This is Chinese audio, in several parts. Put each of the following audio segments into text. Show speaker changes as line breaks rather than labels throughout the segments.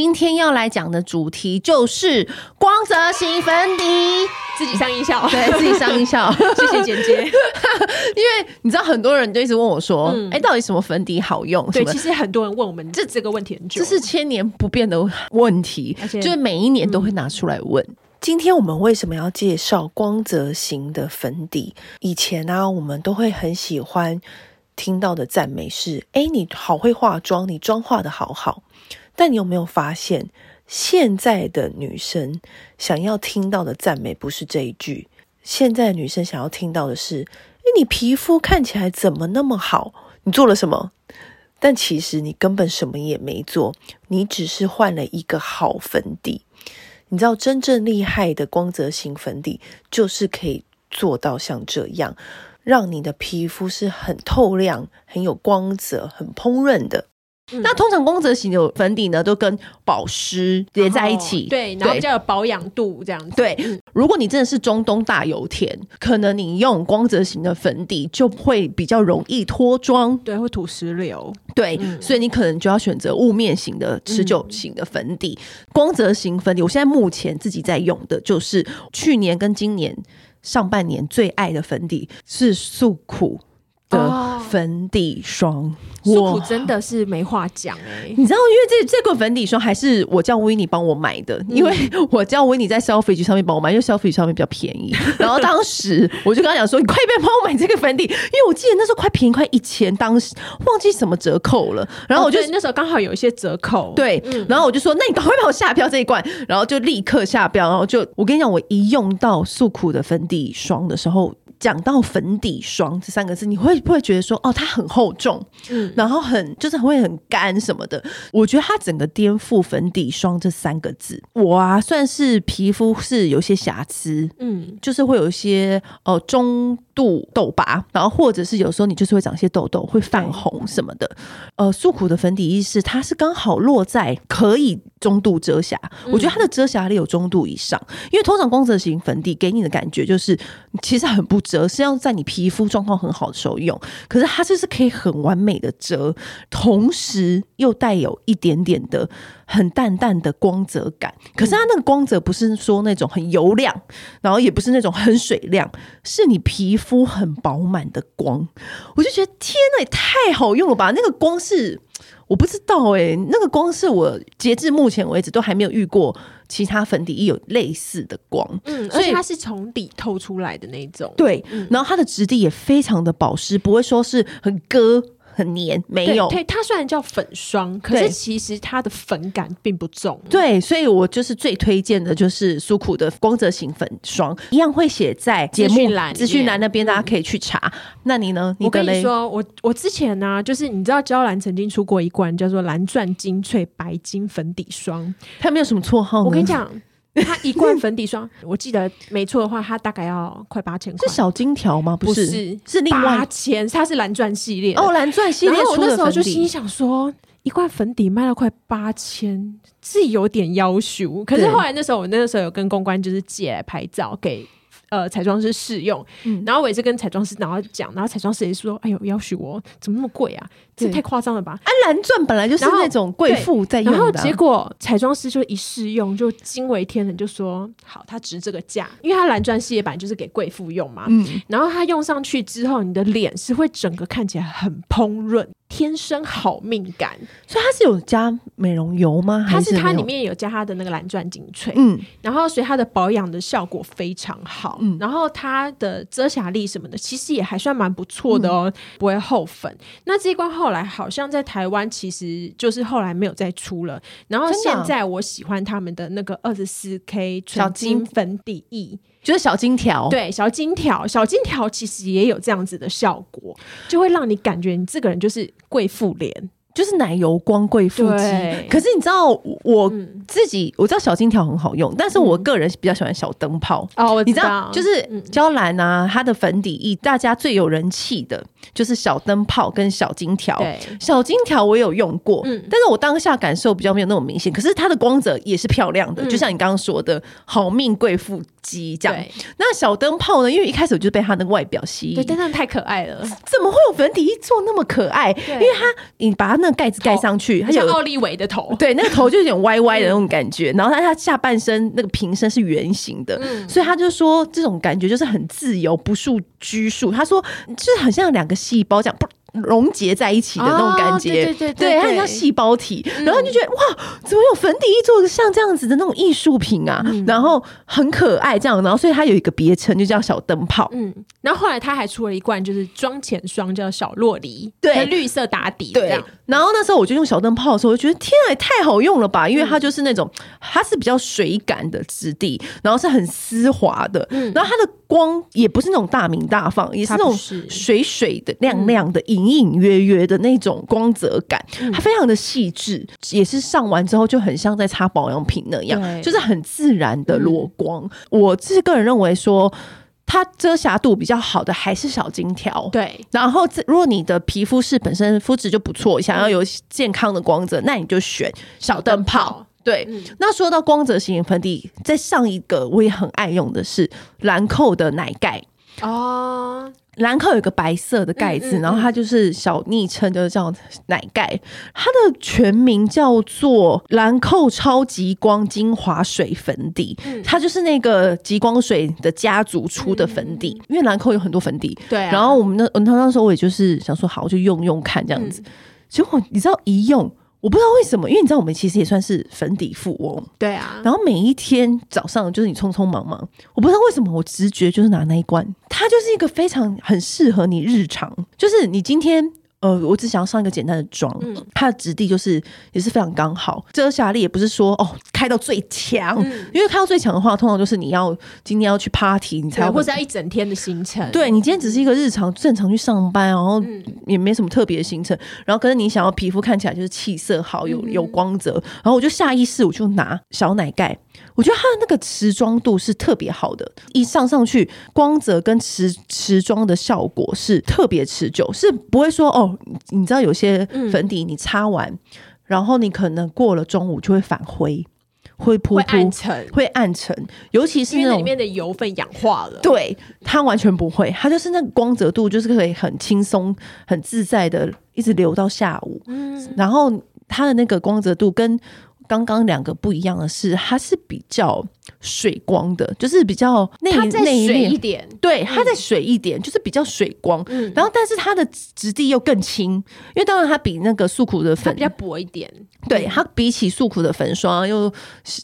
今天要来讲的主题就是光泽型粉底，
自己上音效，
对，自己上音效，
谢谢姐姐。
因为你知道，很多人就一直问我说：“哎、嗯欸，到底什么粉底好用？”
对，其实很多人问我们这这个问题很久，
这是千年不变的问题，就是每一年都会拿出来问。嗯、今天我们为什么要介绍光泽型的粉底？以前呢、啊，我们都会很喜欢听到的赞美是：“哎、欸，你好会化妆，你妆化的好好。”但你有没有发现，现在的女生想要听到的赞美不是这一句，现在女生想要听到的是：哎，你皮肤看起来怎么那么好？你做了什么？但其实你根本什么也没做，你只是换了一个好粉底。你知道，真正厉害的光泽型粉底，就是可以做到像这样，让你的皮肤是很透亮、很有光泽、很蓬润的。嗯、那通常光泽型的粉底呢，都跟保湿叠在一起，
对，然后比较有保养度这样子。
对，如果你真的是中东大油田，可能你用光泽型的粉底就会比较容易脱妆，
对，会土石流。
对，嗯、所以你可能就要选择雾面型的持久型的粉底。嗯、光泽型粉底，我现在目前自己在用的就是去年跟今年上半年最爱的粉底是素苦的粉底霜，
素苦真的是没话讲哎！
你知道，因为这这个粉底霜还是我叫 Winnie 帮我买的，因为我叫 Winnie 在 Selfridges 上面帮我买，因为 Selfridges 上面比较便宜。然后当时我就跟他讲说：“你快点帮我买这个粉底，因为我记得那时候快便宜快一千，当时忘记什么折扣了。”然后我就
那时候刚好有一些折扣，
对。然后我就说：“那你赶快帮我下标这一罐。”然后就立刻下标，然后就我跟你讲，我一用到素苦的粉底霜的时候。讲到粉底霜这三个字，你会不会觉得说，哦，它很厚重，嗯，然后很就是会很干什么的？我觉得它整个颠覆粉底霜这三个字。我啊，算是皮肤是有些瑕疵，嗯，就是会有一些呃中度痘疤，然后或者是有时候你就是会长一些痘痘，会泛红什么的。呃，素苦的粉底液是它是刚好落在可以中度遮瑕，我觉得它的遮瑕力有中度以上，因为通常光泽型粉底给你的感觉就是其实很不。遮是要在你皮肤状况很好的时候用，可是它就是可以很完美的遮，同时又带有一点点的很淡淡的光泽感。可是它那个光泽不是说那种很油亮，然后也不是那种很水亮，是你皮肤很饱满的光。我就觉得天呐，也太好用了吧！那个光是。我不知道哎、欸，那个光是我截至目前为止都还没有遇过其他粉底液有类似的光，
嗯，所以它是从底透出来的那种，
对，嗯、然后它的质地也非常的保湿，不会说是很割。很黏，没有。
对，它虽然叫粉霜，可是其实它的粉感并不重。
对，所以我就是最推荐的就是苏苦的光泽型粉霜，一样会写在节目栏、资讯栏那边，大家可以去查。嗯、那你呢？你
我跟你说，我我之前呢、啊，就是你知道娇兰曾经出过一罐叫做蓝钻精粹白金粉底霜，
它有没有什么绰号呢？
我跟你讲。它一罐粉底霜，我记得没错的话，它大概要快八千块。
是小金条吗？不是，
不是，
是另外
八千。它是蓝钻系列
哦，蓝钻系列。
我那时候就心想说，一罐粉底卖了快八千，是有点要求。可是后来那时候，我那个时候有跟公关就是借来拍照给。呃，彩妆师试用，嗯、然后我也是跟彩妆师然后讲，然后彩妆师也说：“哎呦，要许我怎么那么贵啊？这太夸张了吧！”啊，
蓝钻本来就是那种贵妇在用的，
然后结果彩妆师就一试用就惊为天人，就说：“好，它值这个价，因为它蓝钻系列版就是给贵妇用嘛。嗯”然后它用上去之后，你的脸是会整个看起来很蓬润。天生好命感，
所以它是有加美容油吗？
它是它里面有加它的那个蓝钻精粹，嗯，然后所以它的保养的效果非常好，嗯，然后它的遮瑕力什么的其实也还算蛮不错的哦，嗯、不会厚粉。那这一罐后来好像在台湾其实就是后来没有再出了，然后现在我喜欢他们的那个二十四 K 纯金粉底液。
就是小金条，
对，小金条，小金条其实也有这样子的效果，就会让你感觉你这个人就是贵妇脸。
就是奶油光贵妇肌，可是你知道我自己，我知道小金条很好用，但是我个人比较喜欢小灯泡
哦。我
知道，就是娇兰啊，它的粉底液大家最有人气的就是小灯泡跟小金条。小金条我有用过，但是我当下感受比较没有那么明显。可是它的光泽也是漂亮的，就像你刚刚说的好命贵妇肌这样。那小灯泡呢？因为一开始我就被它那个外表吸引，
对，但是太可爱了。
怎么会有粉底液做那么可爱？因为它你把它那。盖子盖上去，它有
奥利维的头，
对，那个头就有点歪歪的那种感觉。然后他他下半身那个瓶身是圆形的，所以他就说这种感觉就是很自由，不受拘束。他说就是很像两个细胞这样。溶解在一起的那种感觉，对对对，它很像细胞体，然后就觉得哇，怎么有粉底液做的像这样子的那种艺术品啊？然后很可爱这样，然后所以它有一个别称就叫小灯泡。
嗯，然后后来他还出了一罐就是妆前霜，叫小洛梨，
对，
绿色打底，
对。然后那时候我就用小灯泡的时候，我就觉得天啊，也太好用了吧！因为它就是那种它是比较水感的质地，然后是很丝滑的，嗯。然后它的光也不是那种大明大放，也是那种水水的亮亮的。隐隐约约的那种光泽感，它非常的细致，也是上完之后就很像在擦保养品那样，就是很自然的裸光。我是个人认为说，它遮瑕度比较好的还是小金条。
对，
然后如果你的皮肤是本身肤质就不错，想要有健康的光泽，那你就选小灯泡。对，那说到光泽型粉底，在上一个我也很爱用的是兰蔻的奶盖
哦。
兰蔻有个白色的盖子，然后它就是小昵称，就是叫奶盖。它的全名叫做兰蔻超极光精华水粉底，它就是那个极光水的家族出的粉底。因为兰蔻有很多粉底，
对。
然后我们那我那时候我也就是想说，好，我就用用看这样子。结果你知道一用。我不知道为什么，因为你知道我们其实也算是粉底富翁，
对啊。
然后每一天早上就是你匆匆忙忙，我不知道为什么我直觉就是拿那一罐，它就是一个非常很适合你日常，就是你今天。呃，我只想要上一个简单的妆，嗯、它的质地就是也是非常刚好，遮瑕力也不是说哦开到最强，嗯、因为开到最强的话，通常就是你要今天要去 party，你才会，
或者要一整天的行程。
对，你今天只是一个日常正常去上班，然后也没什么特别的行程，嗯、然后可是你想要皮肤看起来就是气色好，有有光泽，然后我就下意识我就拿小奶盖。我觉得它的那个持妆度是特别好的，一上上去光泽跟持持妆的效果是特别持久，是不会说哦，你知道有些粉底你擦完，嗯、然后你可能过了中午就会反灰，会扑扑
会暗沉，
会暗沉，尤其是那种
里面的油分氧化了，
对，它完全不会，它就是那个光泽度就是可以很轻松、很自在的一直流到下午，嗯，然后它的那个光泽度跟。刚刚两个不一样的是，它是比较水光的，就是比较内
它再水一点，
对，它再水一点，嗯、就是比较水光。嗯，然后但是它的质地又更轻，因为当然它比那个素苦的粉
比较薄一点，
对，它比起素苦的粉霜又，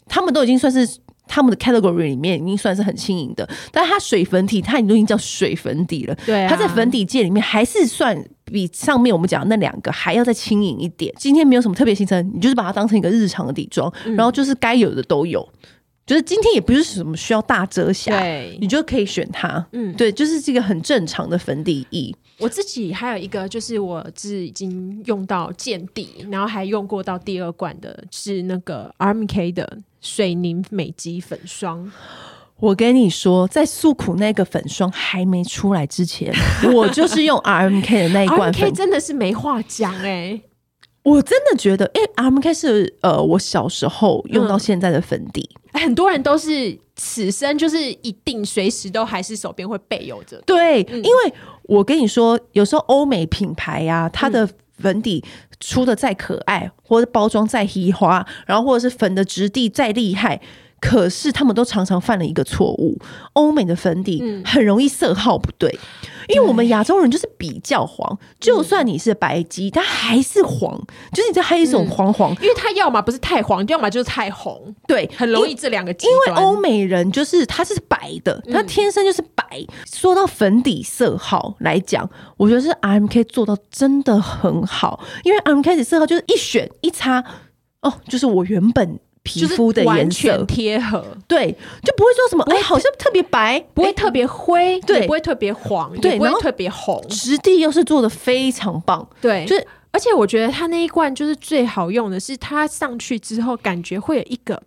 他们都已经算是。他们的 category 里面已经算是很轻盈的，但是它水粉体，它已经叫水粉底了。
对、啊，
它在粉底界里面还是算比上面我们讲的那两个还要再轻盈一点。今天没有什么特别行程，你就是把它当成一个日常的底妆，嗯、然后就是该有的都有。就是今天也不是什么需要大遮瑕，对，你就可以选它。嗯，对，就是这个很正常的粉底液。
我自己还有一个，就是我是已经用到见底，然后还用过到第二罐的，是那个 RMK 的水凝美肌粉霜。
我跟你说，在诉苦那个粉霜还没出来之前，我就是用 RMK 的那一罐粉
，RMK 真的是没话讲哎、欸。
我真的觉得，哎、欸，RMK 是呃，我小时候用到现在的粉底。嗯
很多人都是此生就是一定随时都还是手边会备有着。
对，嗯、因为我跟你说，有时候欧美品牌呀、啊，它的粉底出的再可爱，或者包装再稀花，然后或者是粉的质地再厉害。可是他们都常常犯了一个错误，欧美的粉底很容易色号不对，嗯、因为我们亚洲人就是比较黄，就算你是白肌，它还是黄，就是你这还有一种黄黄，
因为它要么不是太黄，要么就是太红，
对，
很容易这两个。
因为欧美人就是他是白的，他天生就是白。嗯、说到粉底色号来讲，我觉得是 RMK 做到真的很好，因为 RMK 的色号就是一选一擦，哦，就是我原本。皮肤的颜色。
贴合，
对，就不会说什么哎，好像特别白，
不会特别灰，对，不会特别黄，对，不会特别红，
质地又是做的非常棒，
对，
就是
而且我觉得它那一罐就是最好用的是，它上去之后感觉会有一个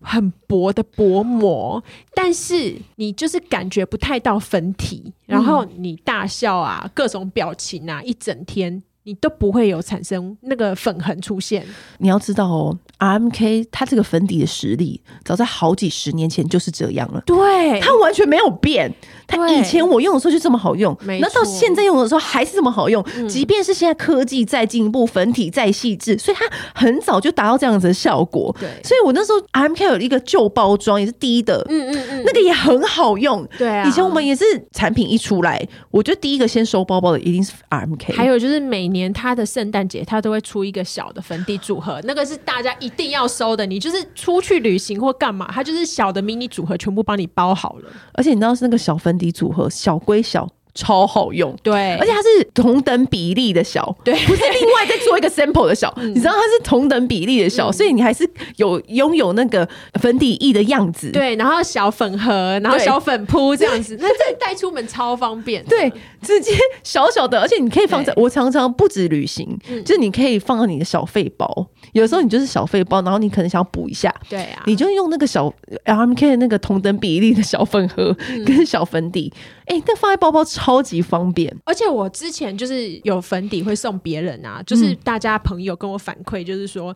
很薄的薄膜，但是你就是感觉不太到粉体，然后你大笑啊，各种表情啊，一整天你都不会有产生那个粉痕出现。
你要知道哦。RMK 它这个粉底的实力，早在好几十年前就是这样了。
对，
它完全没有变。它以前我用的时候就这么好用，那到现在用的时候还是这么好用。嗯、即便是现在科技再进步，粉体再细致，所以它很早就达到这样子的效果。对，所以我那时候 RMK 有一个旧包装，也是低的，嗯嗯嗯，那个也很好用。对啊，以前我们也是产品一出来，我觉得第一个先收包包的一定是 RMK。
还有就是每年它的圣诞节，它都会出一个小的粉底组合，那个是大家一定要收的，你就是出去旅行或干嘛，它就是小的迷你组合，全部帮你包好了。
而且你知道是那个小粉底组合，小归小。超好用，
对，
而且它是同等比例的小，对，不是另外再做一个 sample 的小，嗯、你知道它是同等比例的小，嗯、所以你还是有拥有那个粉底液的样子，
对，然后小粉盒，然后小粉扑这样子，那这带出门超方便，
对，直接小小的，而且你可以放在，我常常不止旅行，就是你可以放到你的小废包，有时候你就是小废包，然后你可能想要补一下，对啊，你就用那个小 LMK 的那个同等比例的小粉盒跟小粉底。哎、欸，那放在包包超级方便，
而且我之前就是有粉底会送别人啊，就是大家朋友跟我反馈，就是说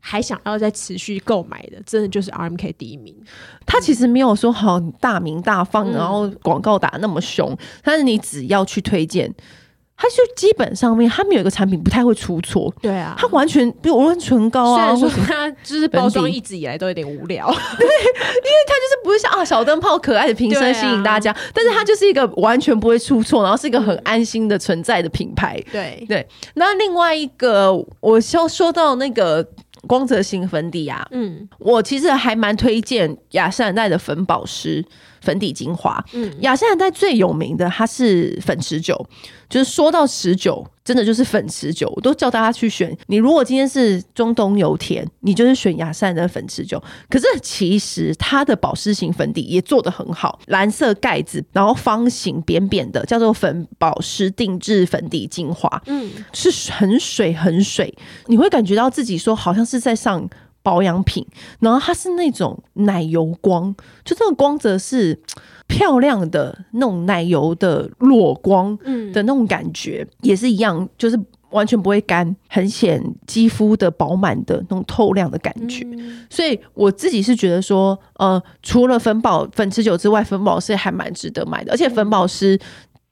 还想要再持续购买的，真的就是 RMK 第一名。
他其实没有说好大名大放，然后广告打那么凶，但是你只要去推荐。它就基本上面，他们有一个产品不太会出错。对啊，它完全比如无论唇膏啊，
虽然说它就是包装一直以来都有点无聊，
对，因为它就是不是像啊小灯泡可爱的瓶身吸引大家，啊、但是它就是一个完全不会出错，然后是一个很安心的存在的品牌。对对，那另外一个我要说到那个光泽型粉底啊，嗯，我其实还蛮推荐雅诗兰黛的粉保湿。粉底精华，嗯，雅诗兰黛最有名的它是粉持久，就是说到持久，真的就是粉持久，我都叫大家去选。你如果今天是中东油田，你就是选雅诗兰黛粉持久。可是其实它的保湿型粉底也做得很好，蓝色盖子，然后方形扁扁的，叫做粉保湿定制粉底精华，嗯，是很水很水，你会感觉到自己说好像是在上。保养品，然后它是那种奶油光，就这个光泽是 漂亮的那种奶油的裸光，嗯的那种感觉，嗯、也是一样，就是完全不会干，很显肌肤的饱满的那种透亮的感觉。嗯、所以我自己是觉得说，呃，除了粉宝粉持久之外，粉宝是还蛮值得买的，而且粉保湿。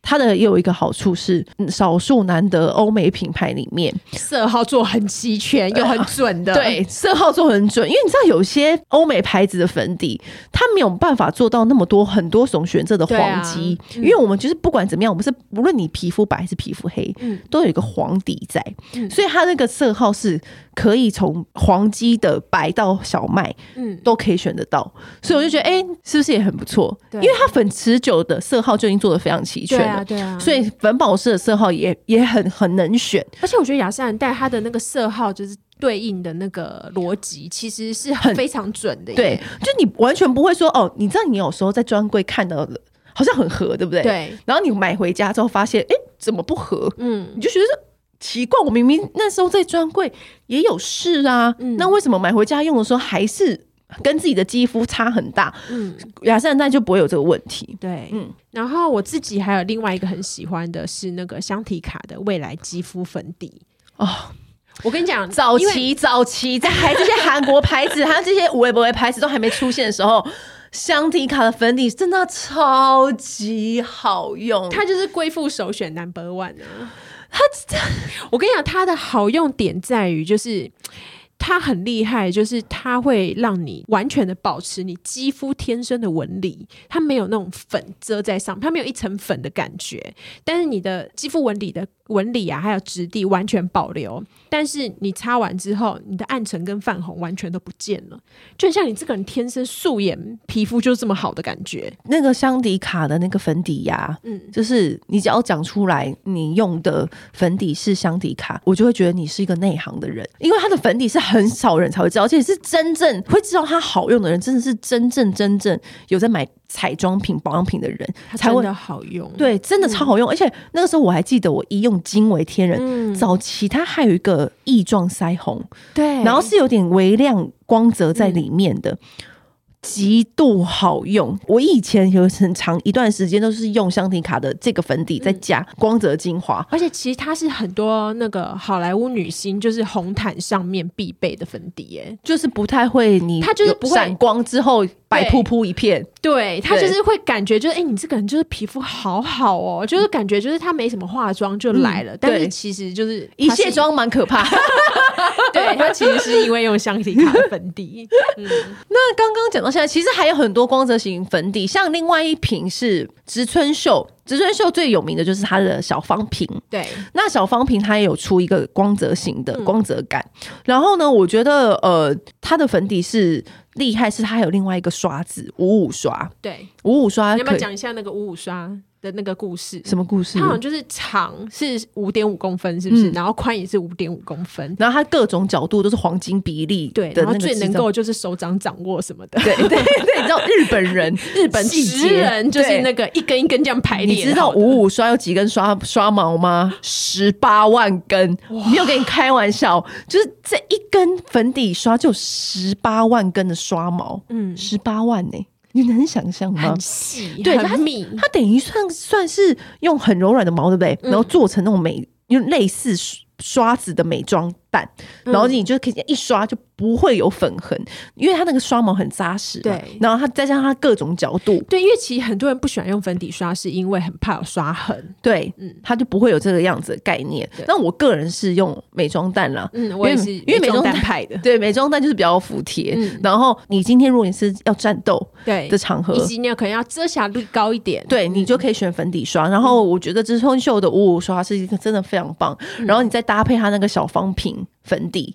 它的也有一个好处是，少数难得欧美品牌里面
色号做很齐全 又很准的。
对，色号做很准，因为你知道有些欧美牌子的粉底，它没有办法做到那么多很多种选择的黄基，啊嗯、因为我们就是不管怎么样，我们是无论你皮肤白还是皮肤黑，嗯、都有一个黄底在，嗯、所以它那个色号是可以从黄基的白到小麦，嗯，都可以选得到。所以我就觉得，哎、欸，是不是也很不错？因为它粉持久的色号就已经做的非常齐全了。对啊，所以粉宝石的色号也也很很能选，
而且我觉得雅诗兰黛它的那个色号就是对应的那个逻辑，其实是很非常准的。
对，就你完全不会说哦，你知道你有时候在专柜看到的，好像很合，对不对？对。然后你买回家之后发现，哎，怎么不合？嗯，你就觉得奇怪，我明明那时候在专柜也有试啊，嗯、那为什么买回家用的时候还是？跟自己的肌肤差很大，嗯，雅诗兰黛就不会有这个问题。
对，嗯，然后我自己还有另外一个很喜欢的是那个香缇卡的未来肌肤粉底哦。我跟你讲，
早期早期在 还这些韩国牌子，还有这些五位不微牌子都还没出现的时候，香缇卡的粉底真的超级好用，
它就是贵妇首选 number one 啊。它，我跟你讲，它的好用点在于就是。它很厉害，就是它会让你完全的保持你肌肤天生的纹理，它没有那种粉遮在上，它没有一层粉的感觉，但是你的肌肤纹理的。纹理啊，还有质地完全保留，但是你擦完之后，你的暗沉跟泛红完全都不见了，就像你这个人天生素颜皮肤就是这么好的感觉。
那个香缇卡的那个粉底呀，嗯，就是你只要讲出来你用的粉底是香缇卡，我就会觉得你是一个内行的人，因为它的粉底是很少人才会知道，而且是真正会知道它好用的人，真的是真正真正有在买。彩妆品、保养品的人才会
的好用，
对，真的超好用。嗯、而且那个时候我还记得，我一用更惊为天人。
嗯、
早期它还有一个翼状腮红，
对，
然后是有点微亮光泽在里面的。嗯极度好用，我以前有很长一段时间都是用香缇卡的这个粉底，再加光泽精华，
而且其实它是很多那个好莱坞女星就是红毯上面必备的粉底，耶，
就是不太会你
它就是不会
闪光之后白扑扑一片，
对，它就是会感觉就是哎、欸，你这个人就是皮肤好好哦，就是感觉就是他没什么化妆就来了，嗯、但是其实就是
一卸妆蛮可怕，
对，它其实是因为用香缇卡的粉底，嗯，
那刚刚讲到。现在其实还有很多光泽型粉底，像另外一瓶是植村秀，植村秀最有名的就是它的小方瓶。
对，那
小方瓶它也有出一个光泽型的光泽感。嗯、然后呢，我觉得呃，它的粉底是厉害，是它还有另外一个刷子五五刷。
对，
五五刷，你
要不要讲一下那个五五刷？的那个故事，
什么故事？
它好像就是长是五点五公分，是不是？嗯、然后宽也是五点五公分，
然后它各种角度都是黄金比例，
对。然后最能够就是手掌掌握什么的，
对 对对。你知道日本人，日本十
人就是那个一根一根这样排列。
你知道五五刷有几根刷刷毛吗？十八万根，没有跟你开玩笑，就是这一根粉底刷就十八万根的刷毛，嗯，十八万呢、欸。你能想象吗？
很细，
对，
很密，
它，它等于算算是用很柔软的毛，对不对？嗯、然后做成那种美，用类似刷子的美妆蛋，然后你就可以一刷就。不会有粉痕，因为它那个刷毛很扎实。
对，
然后它再加上它各种角度。
对，因为其实很多人不喜欢用粉底刷，是因为很怕有刷痕。
对，嗯，它就不会有这个样子的概念。那我个人是用美妆蛋啦，
嗯，我也是，因为美妆蛋派的。
对，美妆蛋就是比较服帖。嗯，然后你今天如果你是要战斗对的场合，
以及你可能要遮瑕率高一点，
对你就可以选粉底刷。然后我觉得植村秀的五五刷是一个真的非常棒。然后你再搭配它那个小方瓶粉底，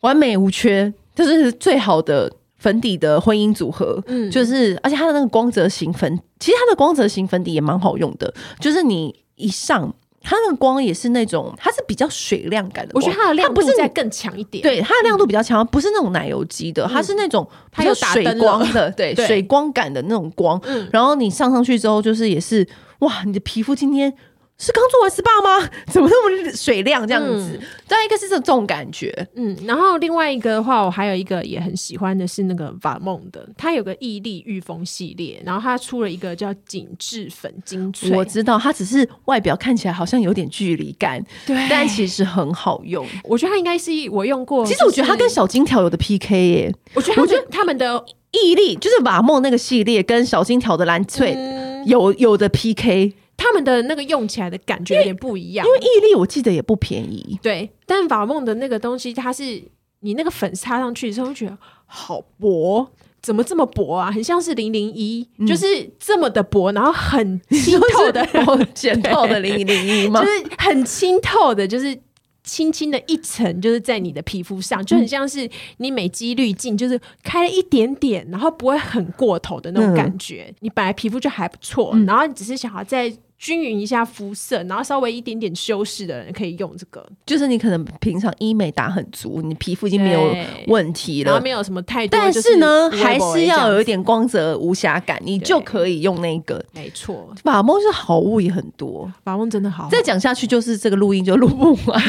完美无缺。这是最好的粉底的婚姻组合，嗯，就是而且它的那个光泽型粉，其实它的光泽型粉底也蛮好用的，就是你一上它那个光也是那种，它是比较水亮感的，
我觉得它的亮度再更强一点，
对，它的亮度比较强，不是那种奶油肌的，它是那种它有水光的，对，水光感的那种光，嗯，然后你上上去之后，就是也是哇，你的皮肤今天。是刚做完 SPA 吗？怎么那么水亮这样子？再、嗯、一个是这种感觉，
嗯，然后另外一个的话，我还有一个也很喜欢的是那个 Valmont 的，它有个毅力御风系列，然后它出了一个叫紧致粉精粹。
我知道它只是外表看起来好像有点距离感，
对，
但其实很好用。
我觉得它应该是我用过，
其实我觉得它跟小金条有的 PK 耶。
我觉得，我觉得他们的
毅力就是 Valmont 那个系列跟小金条的蓝萃有有的 PK。
他们的那个用起来的感觉有点不一样，
因为毅力我记得也不便宜。
对，但法梦的那个东西，它是你那个粉擦上去之后，会觉得好薄，怎么这么薄啊？很像是零零一，就是这么的薄，然后很清透的，
浅透的零零一吗？
就是很清透的，就是轻轻的一层，就是在你的皮肤上，就很像是你美肌滤镜，就是开了一点点，然后不会很过头的那种感觉。嗯、你本来皮肤就还不错，嗯、然后你只是想要在。均匀一下肤色，然后稍微一点点修饰的人可以用这个。
就是你可能平常医美打很足，你皮肤已经没有问题了，
然后没有什么太多。
但是呢，还是要有一点光泽无瑕感，你就可以用那个。
没错，
法梦是好物也很多，
法梦真的好。
再讲下去就是这个录音就录不完。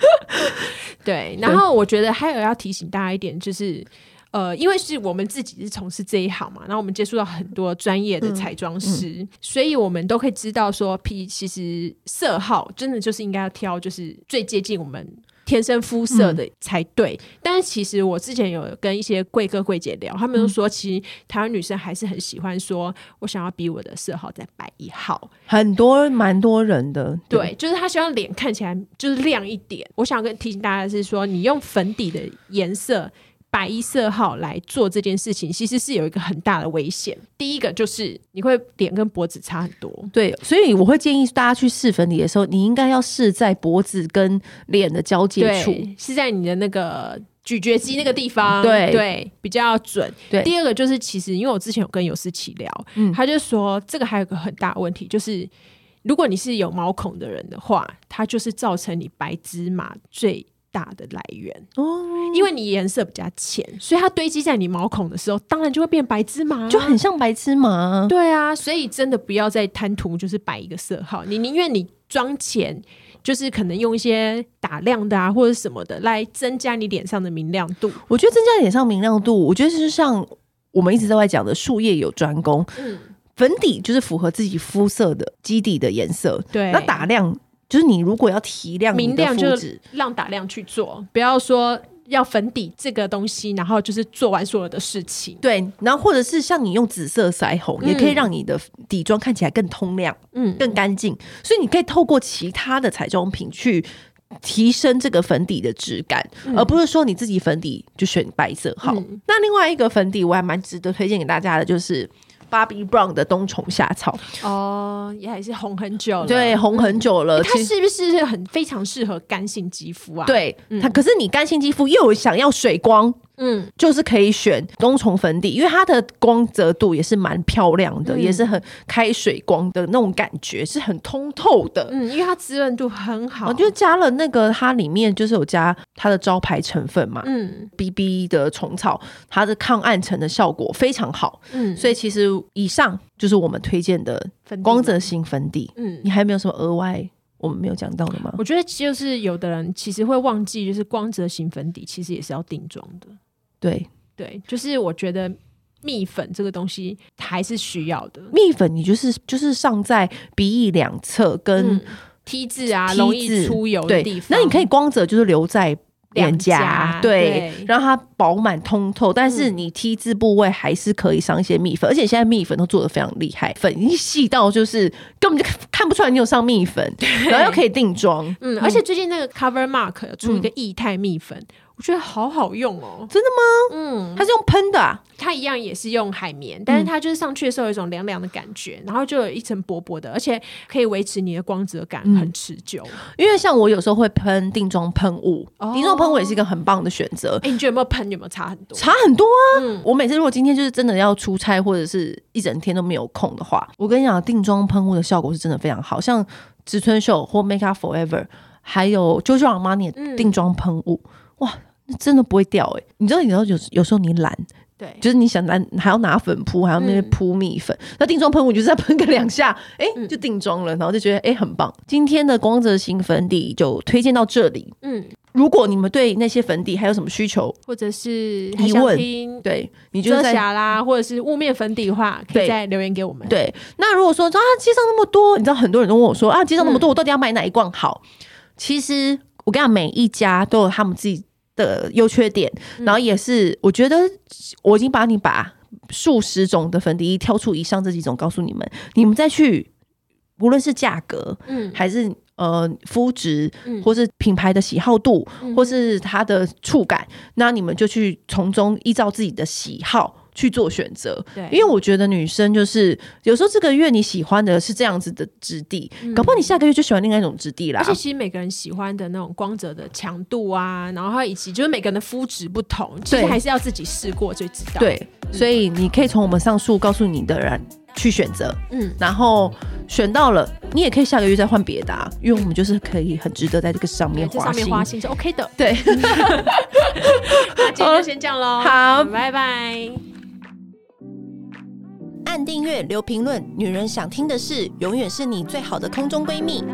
对，然后我觉得还有要提醒大家一点就是。呃，因为是我们自己是从事这一行嘛，然后我们接触到很多专业的彩妆师，嗯嗯、所以我们都可以知道说，P 其实色号真的就是应该要挑，就是最接近我们天生肤色的才对。嗯、但是其实我之前有跟一些贵哥贵姐聊，他们都说，其实台湾女生还是很喜欢说，我想要比我的色号再白一号，
很多蛮多人的，
对，对，就是他希望脸看起来就是亮一点。我想跟提醒大家的是说，你用粉底的颜色。白一色号来做这件事情，其实是有一个很大的危险。第一个就是你会脸跟脖子差很多，
对，所以我会建议大家去试粉底的时候，你应该要试在脖子跟脸的交界处，
是在你的那个咀嚼肌那个地方，
对。
对，比较准。
对，
第二个就是其实因为我之前有跟尤思琪聊，嗯，他就说这个还有个很大的问题，就是如果你是有毛孔的人的话，它就是造成你白芝麻最大的来源哦，因为你颜色比较浅，所以它堆积在你毛孔的时候，当然就会变白芝麻，
就很像白芝麻。
对啊，所以真的不要再贪图就是摆一个色号，你宁愿你妆前就是可能用一些打亮的啊或者什么的来增加你脸上的明亮度。
我觉得增加脸上明亮度，我觉得就是像我们一直在外讲的术业有专攻，嗯，粉底就是符合自己肤色的基底的颜色，
对，
那打亮。就是你如果要提亮你的肤质，明亮就
让打亮去做，不要说要粉底这个东西，然后就是做完所有的事情。
对，然后或者是像你用紫色腮红，嗯、也可以让你的底妆看起来更通亮，嗯，更干净。所以你可以透过其他的彩妆品去提升这个粉底的质感，嗯、而不是说你自己粉底就选白色好。嗯、那另外一个粉底我还蛮值得推荐给大家的，就是。Bobbi Brown 的冬虫夏草
哦，也还是红很久了，
对，红很久了。
它是不是很非常适合干性肌肤啊？
对，它可是你干性肌肤又有想要水光。嗯，就是可以选冬虫粉底，因为它的光泽度也是蛮漂亮的，嗯、也是很开水光的那种感觉，是很通透的。
嗯，因为它滋润度很好，
我就加了那个它里面就是有加它的招牌成分嘛，嗯，BB 的虫草，它的抗暗沉的效果非常好。嗯，所以其实以上就是我们推荐的光泽型粉底。嗯，你还有没有什么额外我们没有讲到的吗？
我觉得就是有的人其实会忘记，就是光泽型粉底其实也是要定妆的。
对
对，就是我觉得蜜粉这个东西还是需要的。
蜜粉你就是就是上在鼻翼两侧跟
T 字啊，容易出油的地方。
那你可以光泽就是留在脸颊，对，让它饱满通透。但是你 T 字部位还是可以上一些蜜粉，而且现在蜜粉都做的非常厉害，粉一细到就是根本就看不出来你有上蜜粉，然后又可以定妆。
嗯，而且最近那个 Cover Mark 出一个液态蜜粉。我觉得好好用哦！
真的吗？嗯，它是用喷的啊，
它一样也是用海绵，但是它就是上去的时候有一种凉凉的感觉，然后就有一层薄薄的，而且可以维持你的光泽感很持久。
因为像我有时候会喷定妆喷雾，定妆喷雾也是一个很棒的选择。哎，
你觉得有没有喷？有没有差很多？
差很多啊！我每次如果今天就是真的要出差，或者是一整天都没有空的话，我跟你讲，定妆喷雾的效果是真的非常好，像植村秀或 Make Up Forever，还有 Giorgio Armani 定妆喷雾，哇！真的不会掉哎、欸！你知道，你知道有有时候你懒，
对，
就是你想懒，还要拿粉扑，还要那边扑蜜粉。嗯、那定妆喷雾就是再喷个两下，哎、欸，就定妆了，然后就觉得哎、欸、很棒。今天的光泽型粉底就推荐到这里。嗯，如果你们对那些粉底还有什么需求，
或者是疑问，
对，你
遮瑕啦，或者是雾面粉底的话，可以再留言给我们。
对，那如果说啊，街上那么多，你知道很多人都问我说啊，街上那么多，我到底要买哪一罐好？嗯、其实我跟你讲，每一家都有他们自己。的优缺点，然后也是我觉得我已经把你把数十种的粉底液挑出以上这几种告诉你们，你们再去无论是价格，嗯，还是呃肤质，嗯，或是品牌的喜好度，嗯，或是它的触感，那你们就去从中依照自己的喜好。去做选择，对，因为我觉得女生就是有时候这个月你喜欢的是这样子的质地，嗯、搞不好你下个月就喜欢另外一种质地啦。
而且其实每个人喜欢的那种光泽的强度啊，然后以及就是每个人的肤质不同，其实还是要自己试过最知道。
对，嗯、所以你可以从我们上述告诉你的人去选择，嗯，然后选到了，你也可以下个月再换别的，啊，因为我们就是可以很值得在这个上面花心，上面
花心。是 OK 的。
对，
那今天就先这样喽，
好，
拜拜。
订阅，留评论，女人想听的事，永远是你最好的空中闺蜜。